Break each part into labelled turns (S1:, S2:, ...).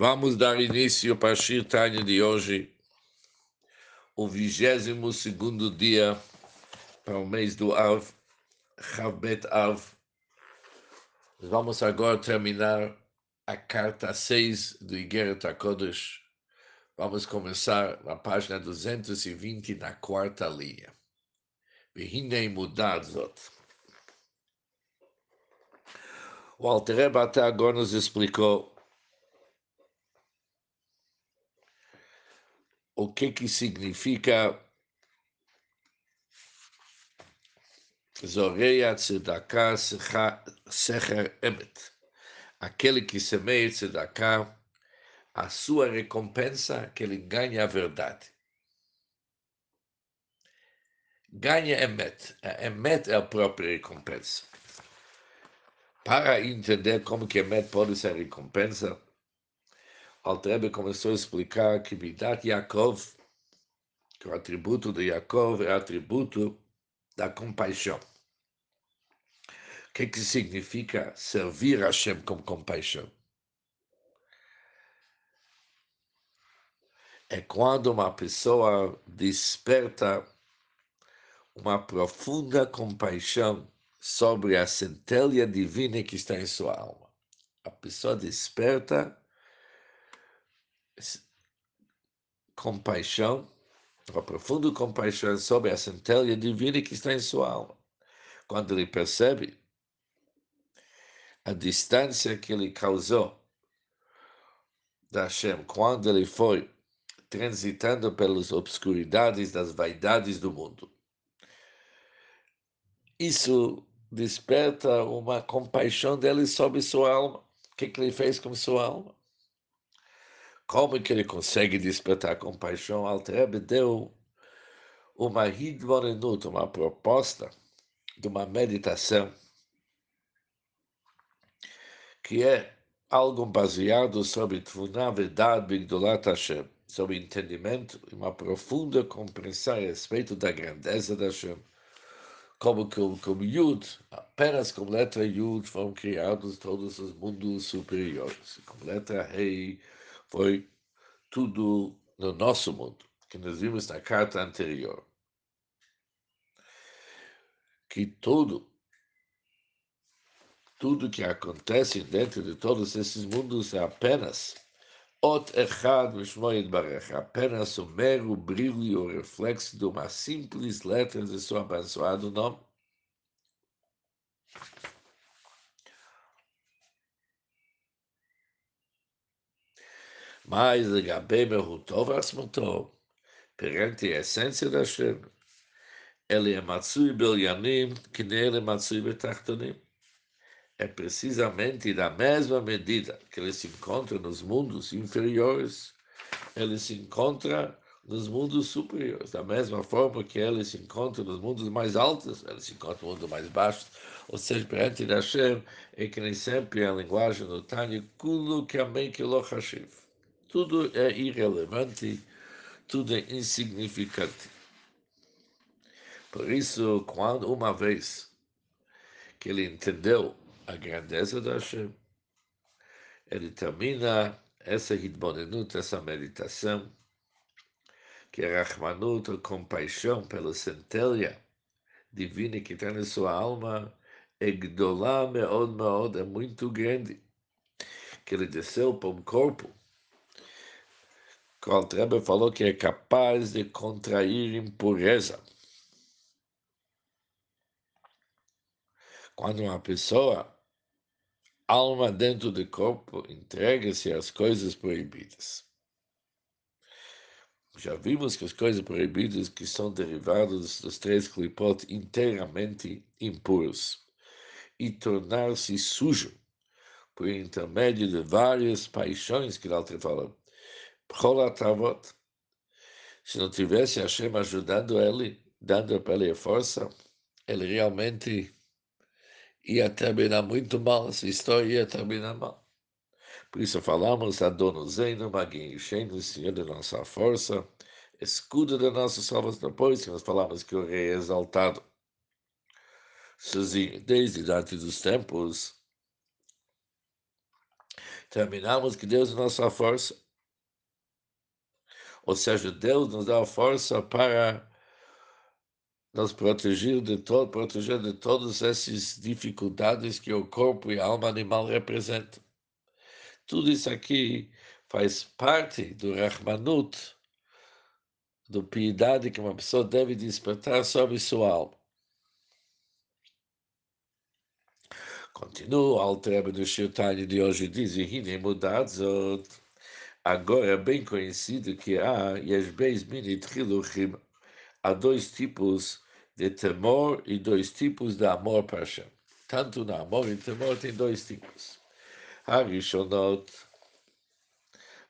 S1: Vamos dar início para a Shirtanya de hoje, o 22 segundo dia para o mês do Av, Chavbet Av. Vamos agora terminar a carta 6 do Igeret HaKodesh. Vamos começar na página 220, na quarta linha. Behinei mudad zot. O Altereba até agora nos explicou o que que significa Zoreia Tzedakah Secher Emet. Aquele que semeia Tzedakah, a sua recompensa, que ele ganha a verdade. Ganha Emet. A Emet é a própria recompensa. Para entender como que Emet pode ser recompensa, Altrebe começou a explicar que Midat Yaakov, que o atributo de Yaakov é atributo da compaixão. O que, que significa servir a Hashem com compaixão? É quando uma pessoa desperta uma profunda compaixão sobre a centelha divina que está em sua alma. A pessoa desperta compaixão, uma profunda compaixão sobre a centelha divina que está em sua alma. Quando ele percebe a distância que ele causou da Hashem, quando ele foi transitando pelas obscuridades das vaidades do mundo. Isso desperta uma compaixão dele sobre sua alma. O que, que ele fez com sua alma? Como que ele consegue despertar compaixão? Altrebe deu uma hidvorenut, uma proposta de uma meditação que é algo baseado sobre Tvuná, verdade, Bigdolat Hashem, sobre entendimento e uma profunda compreensão a respeito da grandeza da Hashem. Como que como Yud, apenas com letra Yud foram criados todos os mundos superiores. Com letra Rei, foi tudo no nosso mundo, que nós vimos na carta anterior. Que tudo, tudo que acontece dentro de todos esses mundos é apenas Ot Echad Mishmoyed Barech, apenas o mero brilho e o reflexo de uma simples letra de seu abençoado nome. Mas Gabé Merutov Asmutov, perante a essência da Hashem, ele é Matsui Belianim, que nele é Matsui Betartonim. É precisamente da mesma medida que ele se encontra nos mundos inferiores, ele se encontra nos mundos superiores. Da mesma forma que ele se encontra nos mundos mais altos, ele se encontra no mundo mais baixo. Ou seja, perante Hashem, é que nem sempre a linguagem do Tânia, Kulu Kamei Kilo tudo é irrelevante, tudo é insignificante. Por isso, quando uma vez que ele entendeu a grandeza da Hashem, ele termina essa hitbonenut, essa meditação, que é Rahmanut, a compaixão pela centelha divina que está na sua alma, é Gdolá Meod Meod, é muito grande, que ele desceu para um corpo o Rebbe falou que é capaz de contrair impureza. Quando uma pessoa, alma dentro do corpo, entrega-se às coisas proibidas. Já vimos que as coisas proibidas que são derivadas dos três clipot inteiramente impuros e tornar-se sujo por intermédio de várias paixões que Alter fala, Se não tivesse Hashem ajudando ele, dando para ele força, ele realmente ia terminar muito mal, essa história ia terminar mal. Por isso falamos, Adonuzeno, Maguincheino, Senhor da nossa força, escudo da nossa salvação. Depois que nós falamos que o rei é exaltado sozinho, desde antes dos tempos, terminamos que Deus é nossa força. Ou seja, Deus nos dá a força para nos proteger de todo, proteger de todas essas dificuldades que o corpo e a alma animal representam. Tudo isso aqui faz parte do Rahmanut, do piedade que uma pessoa deve despertar sobre sua alma. Continua o Altrebe do Shirtani de hoje, diz, e Hine Mudadzot, Agora é bem conhecido que há Yeshbeis Minit Hiluchim, há dois tipos de temor e dois tipos de amor para Hashem. Tanto na amor e temor tem dois tipos. Harishonot,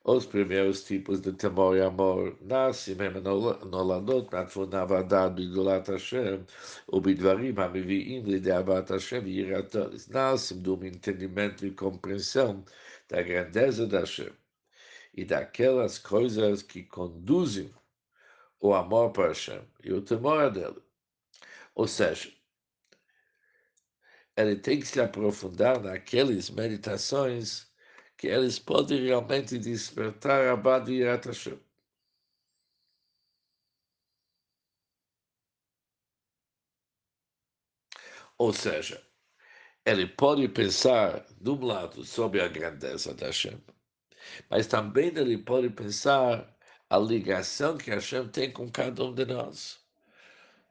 S1: os primeiros tipos de temor e amor nascem mesmo noladot, na avada do idolat Hashem, ubidvarim hameviim lide avat Hashem e iratolis. Nascem de um entendimento e compreensão da grandeza da Hashem e daquelas coisas que conduzem o amor para Hashem e o temor dele. Ou seja, ele tem que se aprofundar naquelas meditações que eles podem realmente despertar a Bado Yirat Hashem. Ou seja, ele pode pensar, de um lado, sobre a grandeza da Hashem, mas também ele pode pensar a ligação que Hashem tem com cada um de nós.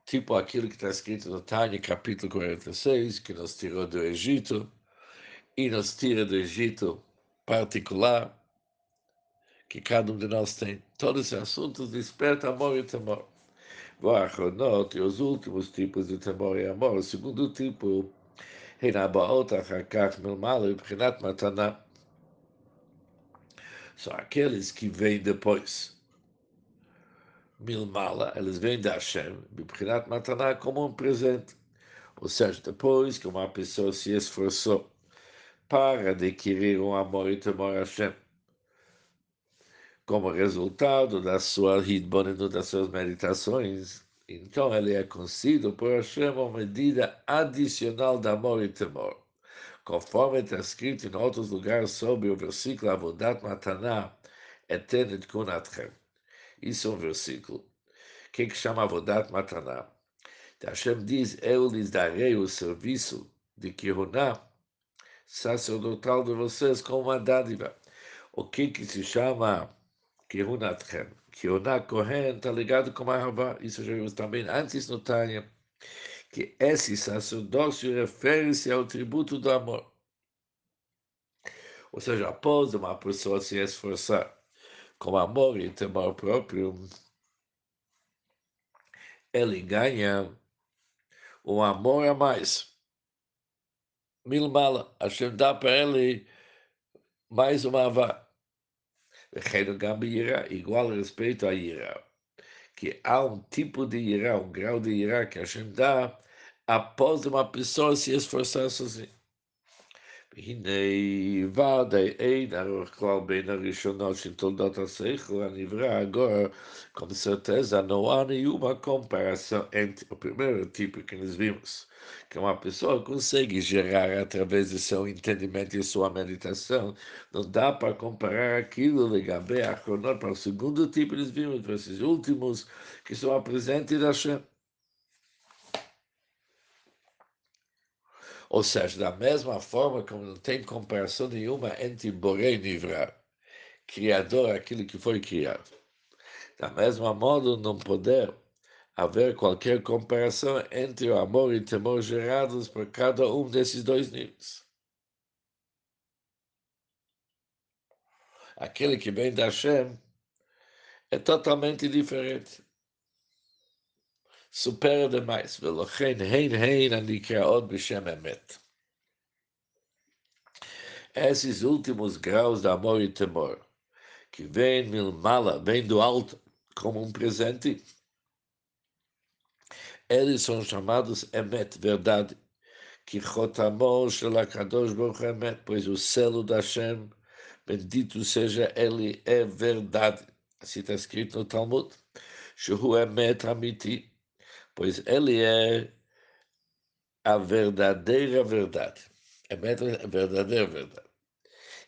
S1: Tipo aquilo que está escrito no Tânia, capítulo 46, que nos tirou do Egito, e nos tira do Egito particular que cada um de nós tem. Todos esses assuntos despertam amor e temor. Vachonot, e os últimos tipos de temor e amor. O segundo tipo, Renabaot, Achakach, Milmala, Prinat Matana. São aqueles que vêm depois. Milmala, eles vêm da Hashem, Prinat Matana, como um presente. Ou seja, depois que uma pessoa se esforçou para adquirir um amor e temor a Hashem. Como resultado da sua hitbonenu, das suas meditações, então ele é conhecido por Hashem uma medida adicional de amor e temor. Conforme está escrito em outros lugares sobre o versículo Avodat Mataná, Etenet Kunatchem. Isso é um versículo. O que, que chama Avodat Mataná? Hashem diz, eu lhes darei o serviço de Kiruná sacerdotal de vocês com uma dádiva. O que, que se chama Kehunatchem? Kehunat Kohen está ligado com a Rabá. Isso já vimos também antes no Tânia, que esse sacerdócio refere-se ao tributo do amor. Ou seja, após uma pessoa se esforçar com amor e temor próprio, ele ganha um amor a mais mil mala. Hashem dá para ele mais uma avá. Reino Gambira, igual respeito a Ira. Que há um tipo de Ira, um grau de Ira que Hashem dá após uma pessoa se esforçar sozinha. והנה ודאי אין ארוך כלל בין הראשונות של תולדות השכל הנברא agora, com certeza não há nenhuma comparação entre o primeiro tipo que nós vimos, que uma pessoa consegue gerar através do seu entendimento e sua meditação, não dá para comparar aquilo ligado a Cronot para o segundo tipo que nós vimos, para esses últimos que são a presente da Hashem. Ou seja, da mesma forma como não tem comparação nenhuma entre Borei e Nivra, Criador, aquilo que foi criado. Da mesma modo, não poder haver qualquer comparação entre o amor e o temor gerados por cada um desses dois níveis. Aquele que vem da Hashem é totalmente diferente supera demais, ולכן הן הן הנקראות בשם אמת. Esses últimos graus de amor e temor, que vêm mala, vêm do alto, como um presente, eles são chamados Emet, verdade, que Chotamor shel HaKadosh Baruch Emet, pois o selo da Hashem, bendito seja ele, é verdade. Assim está escrito no Talmud. Shehu Emet Amiti, pois ele é a verdadeira verdade. É a verdadeira verdade.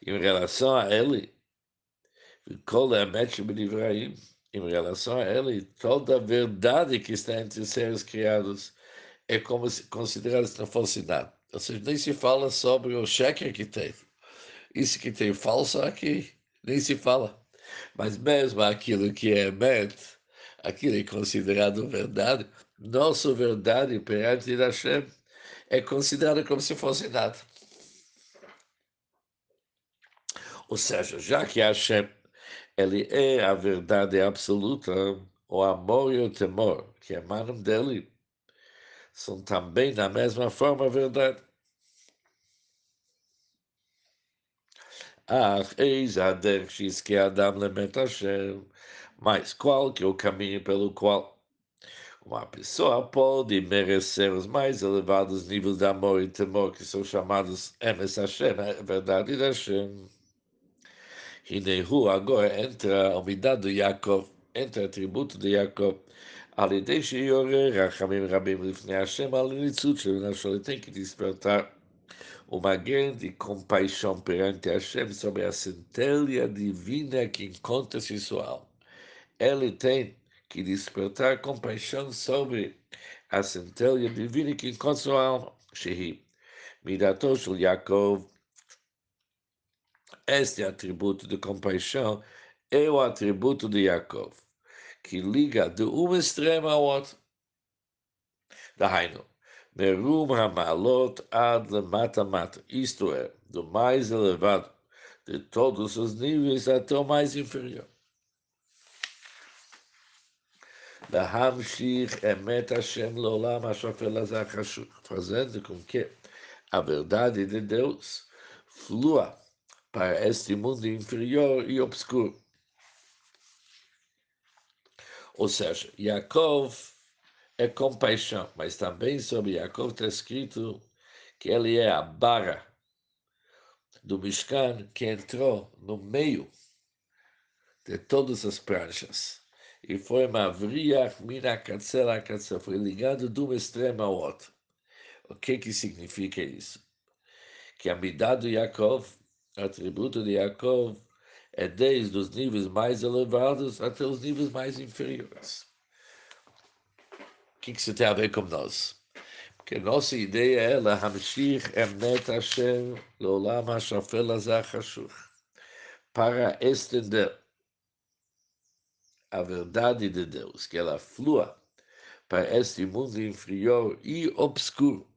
S1: Em relação a ele, em relação a ele, toda a verdade que está entre os seres criados é como se considerada se não fosse nada. Ou seja, nem se fala sobre o cheque que tem. Isso que tem falso aqui, nem se fala. Mas mesmo aquilo que é met, aquilo é considerado verdade, nossa verdade perante Hashem é considerada como se fosse nada. Ou seja, já que Hashem ele é a verdade absoluta, o amor e o temor que emanam dele são também, da mesma forma, verdade. Ah, eis a que Adam lemet Hashem, mas qual que é o caminho pelo qual uma pessoa pode merecer os mais elevados níveis de amor e temor que são chamados Emes Hashem, a verdade de Hashem. Hinehu agora entra a umidade do Yaakov, entra o atributo de Yaakov, על ידי שיעורר רחמים רבים לפני השם על הניצוץ של נפשו, ele tem que despertar uma grande compaixão perante Hashem sobre a centelha divina que encontra-se em sua alma. Ele tem que despertar compaixão sobre a centelha divina que encontra sua alma. Shehi, Midato shel Yaakov, este atributo de compaixão é o atributo de Yaakov, que liga de um extremo ao outro. Dahainu, Merum Hamalot ad mata mata, isto é, do mais elevado de todos os níveis até o mais inferior. Lahamshir Emet Hashem Lolam Fazendo com que a verdade de Deus flua para este mundo inferior e obscuro. Ou seja, Yaakov é compaixão, mas também sobre Yaakov está escrito que ele é a barra do Mishkan que entrou no meio de todas as pranchas e foi Mavriach mina cancela cancela, foi ligado de um extremo ao outro. O que que significa isso? Que a midá do Yaakov, atributo de Yaakov, é desde os níveis mais elevados até os níveis mais inferiores. O que, que isso tem a ver com nós? Porque nossa ideia é Lahamshir Emet Hashem Lolam HaShafel Azar para estender a verdade de Deus, que ela flua para este mundo inferior e obscuro.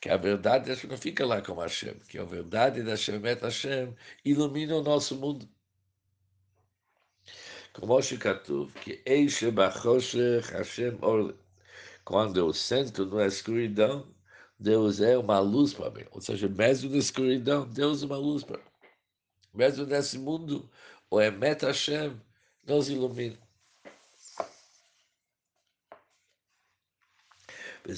S1: Que a verdade não fica lá com Hashem, que a verdade da Hashem Hashem ilumina o nosso mundo. Como Shikatuv, que Eixe Bachoshech Hashem Orle. Quando eu sento na escuridão, Deus é uma luz para mim. Ou seja, mesmo na escuridão, Deus é uma luz para mim. Mesmo nesse mundo, o Emet Hashem nos ilumina.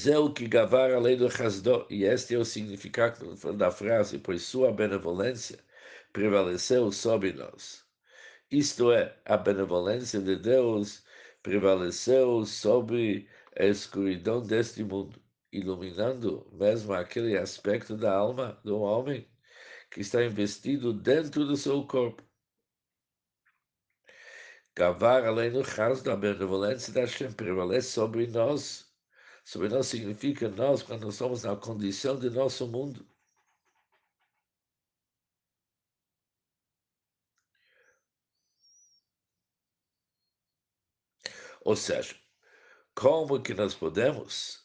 S1: é o que gavar além do Hasdó, e este é o significado da frase, pois sua benevolência prevaleceu sobre nós. Isto é, a benevolência de Deus prevaleceu sobre a escuridão deste mundo, iluminando mesmo aquele aspecto da alma do homem que está investido dentro do seu corpo. Gavar além do Hasdó, a benevolência da Hashem prevalece sobre nós Sobre nós significa nós quando somos na condição de nosso mundo. Ou seja, como que nós podemos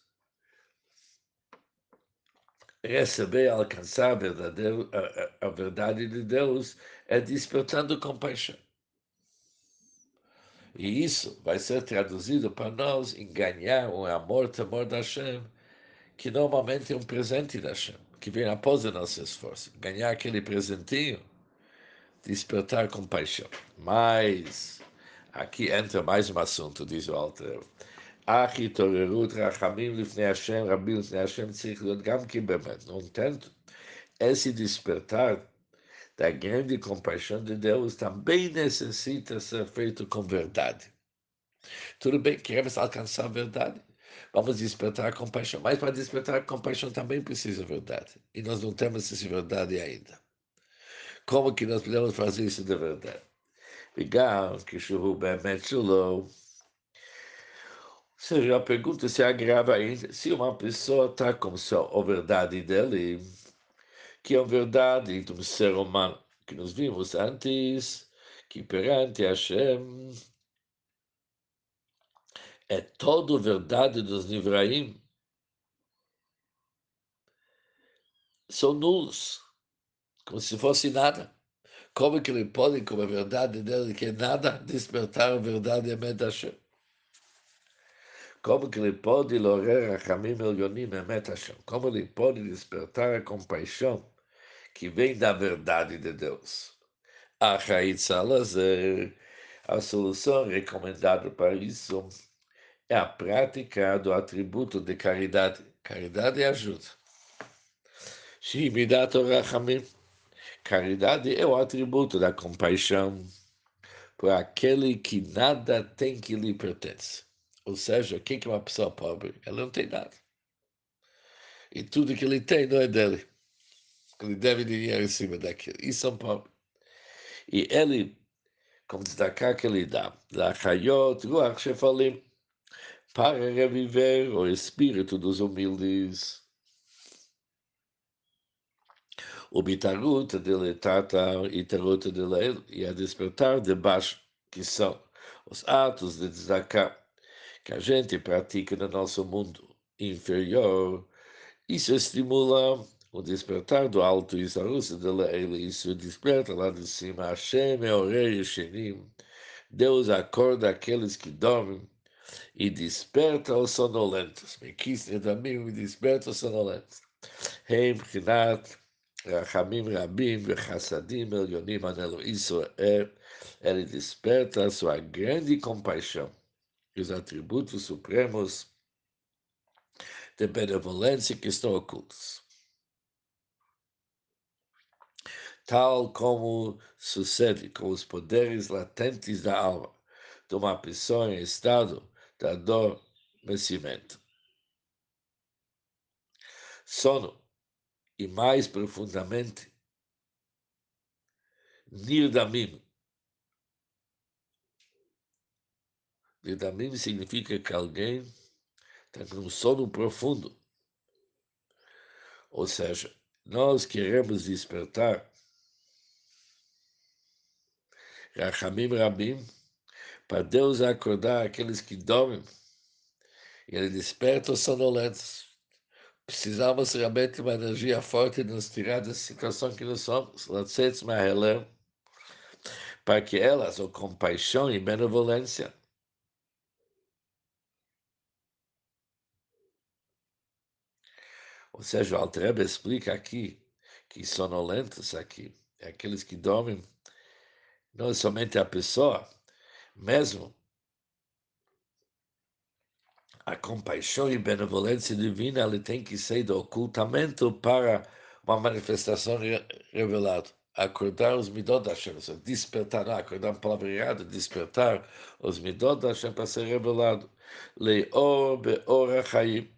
S1: receber, alcançar a, a, a verdade de Deus é despertando compaixão. E isso vai ser traduzido para nós em ganhar um amor, temor da Hashem, que normalmente é um presente da Hashem, que vem após o nosso esforço. Ganhar aquele presentinho, despertar compaixão. Mas, aqui entra mais um assunto, diz o Alter. Achi torerut rachamim lifnei Hashem, rabim lifnei Hashem, tzich להיות גם כי No entanto, esse despertar da grande compaixão de Deus tá também necessita ser feito com verdade. Tudo bem, queremos alcançar a verdade, vamos despertar compaixão, mas para despertar compaixão também precisa verdade. E nós não temos essa verdade ainda. Como que nós podemos fazer isso de verdade? Legal, que chuva bem Você a pergunta se agrava ainda se uma pessoa está com a verdade dele que é a verdade de um ser humano que nós vimos antes, que perante Hashem é toda verdade dos Nivraim, são nulos, como se fosse nada. Como que ele pode, com a verdade dele, que é nada, despertar a verdade Emet Hashem? Como que ele pode lorer a Hamim Elyonim Emet Hashem? Como ele pode despertar a compaixão que vem da verdade de Deus? A Chaitz Salazer, a solução recomendada para isso é a prática do atributo de caridade. Caridade ajuda. Shimidat Rachamim. Caridade é o atributo da compaixão para aquele que nada tem que lhe pertence. Ou seja, o que é uma pessoa pobre? Ela não tem nada. E tudo que ele tem não é dele. Ele deve dinheiro em cima daquilo. É um pobre. E ele, como destacar que ele dá, Lachayot, Ruach Shefalim, para reviver o espírito dos humildes. O bitaruta dele tata e taruta dele e a despertar de baixo, que são os atos de desacar que a gente pratica no nosso mundo inferior. Isso estimula o despertar do alto, isso a russa dele, isso desperta lá de cima. Hashem é o rei Shenim. Deus acorda aqueles que dormem e desperta os sonolentos. Me quis e desperta os sonolentos. Rei Brinat, Rachamim Rabim Vechassadim Elionim Anelo Israel, ele desperta a sua grande compaixão e os atributos supremos de benevolência que estão ocultos. Tal como sucede com os poderes latentes da alma de uma pessoa em estado de adormecimento. Sono e mais profundamente, Nirdamim. Nirdamim significa que alguém está com sono profundo. Ou seja, nós queremos despertar Rachamim Rabim para Deus acordar aqueles que dormem. E ele desperta os sonolentos. Precisamos realmente de uma energia forte de nos tirar dessa situação que nós somos, para que elas, ou compaixão e benevolência, Ou seja, o Altrebe explica aqui que sonolentos aqui, é aqueles que dormem, não é somente a pessoa, mesmo a compaixão e benevolência divina ele tem que ser do ocultamento para uma manifestação revelada. Acordar os midot da Hashem, despertar, acordar uma palavra errada, despertar os midot da Hashem para ser revelado. Leor beor chaim,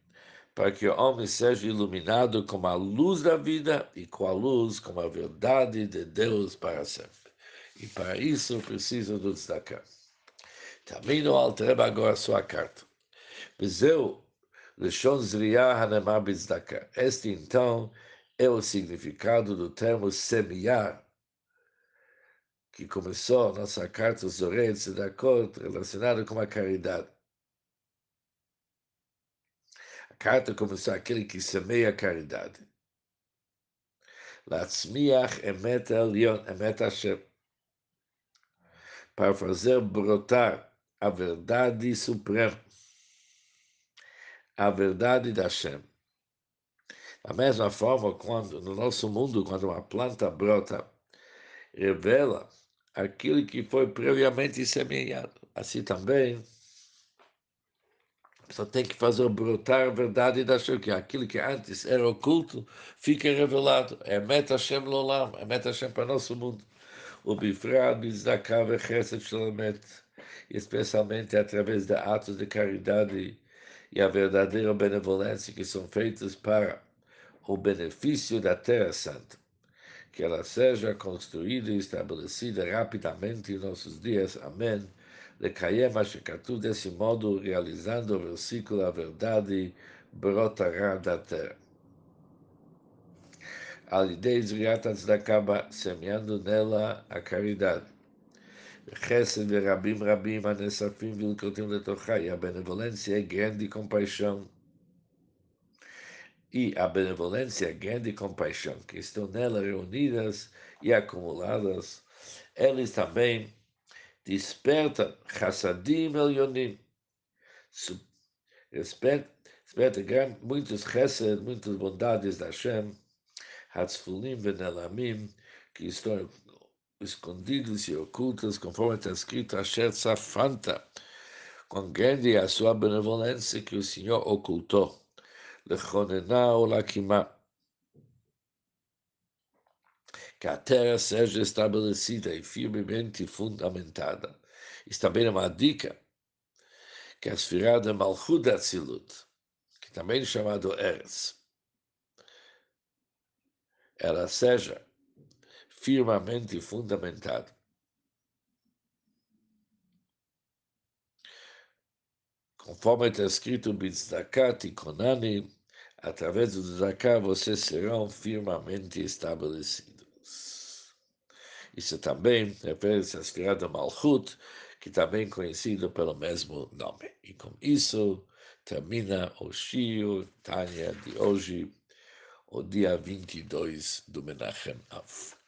S1: para que o homem seja iluminado com a luz da vida e com a luz, com a verdade de Deus para sempre. E para isso precisa do destacar. Também no Altreba agora a sua carta. Bezeu, Leshon Zriah Hanemar Bizdaka. Este, então, é o significado do termo semear, que começou nossa carta Zorei Tzedakot, relacionada com a caridade. A carta começou aquele que semeia a caridade. Latzmiach emet elion, emet Hashem. Para fazer brotar a verdade suprema, a verdade da Hashem. Da mesma forma, quando no nosso mundo, quando uma planta brota, revela aquilo que foi previamente semeado. Assim também, só tem que fazer brotar a verdade da Hashem, que aquilo que antes era oculto, fica revelado. É Meta Hashem Lolam, é Meta Hashem para nosso mundo. Especialmente através de atos de caridade e a verdadeira benevolência que são feitos para o benefício da Terra Santa. que ela seja construída e estabelecida rapidamente em nossos dias. Amém. Lekayem Ashekatu, desse modo, realizando o versículo, a verdade brotará da terra. Alidei Zriat Tzedakah, semeando nela a caridade. Chesed Rabim Rabim Anesafim Vilkotim Letochai, a benevolência é grande compaixão. E a benevolência, grande compaixão que estão nela reunidas e acumuladas, eles também despertam chassadim elionim, desperta, desperta muitos chesed, muitas bondades da Hashem, Hatzfulim Benelamim, que estão escondidos e ocultos, conforme está escrito, Asher Safanta, com grande a sua benevolência que o Senhor ocultou. Lechonená Olakimá, que a terra seja estabelecida e firmemente fundamentada. Isso também é uma dica que é a esfirada Malchut Atzilut, que também é chamado Eretz, ela seja firmemente fundamentada. Conforme está escrito, Bitzdakat Konani, através do Zaká vocês serão firmemente estabelecidos. Isso também refere-se à esfera do Malchut, que também é conhecido pelo mesmo nome. E com isso termina o Shio Tânia de hoje, o dia 22 do Menachem Av.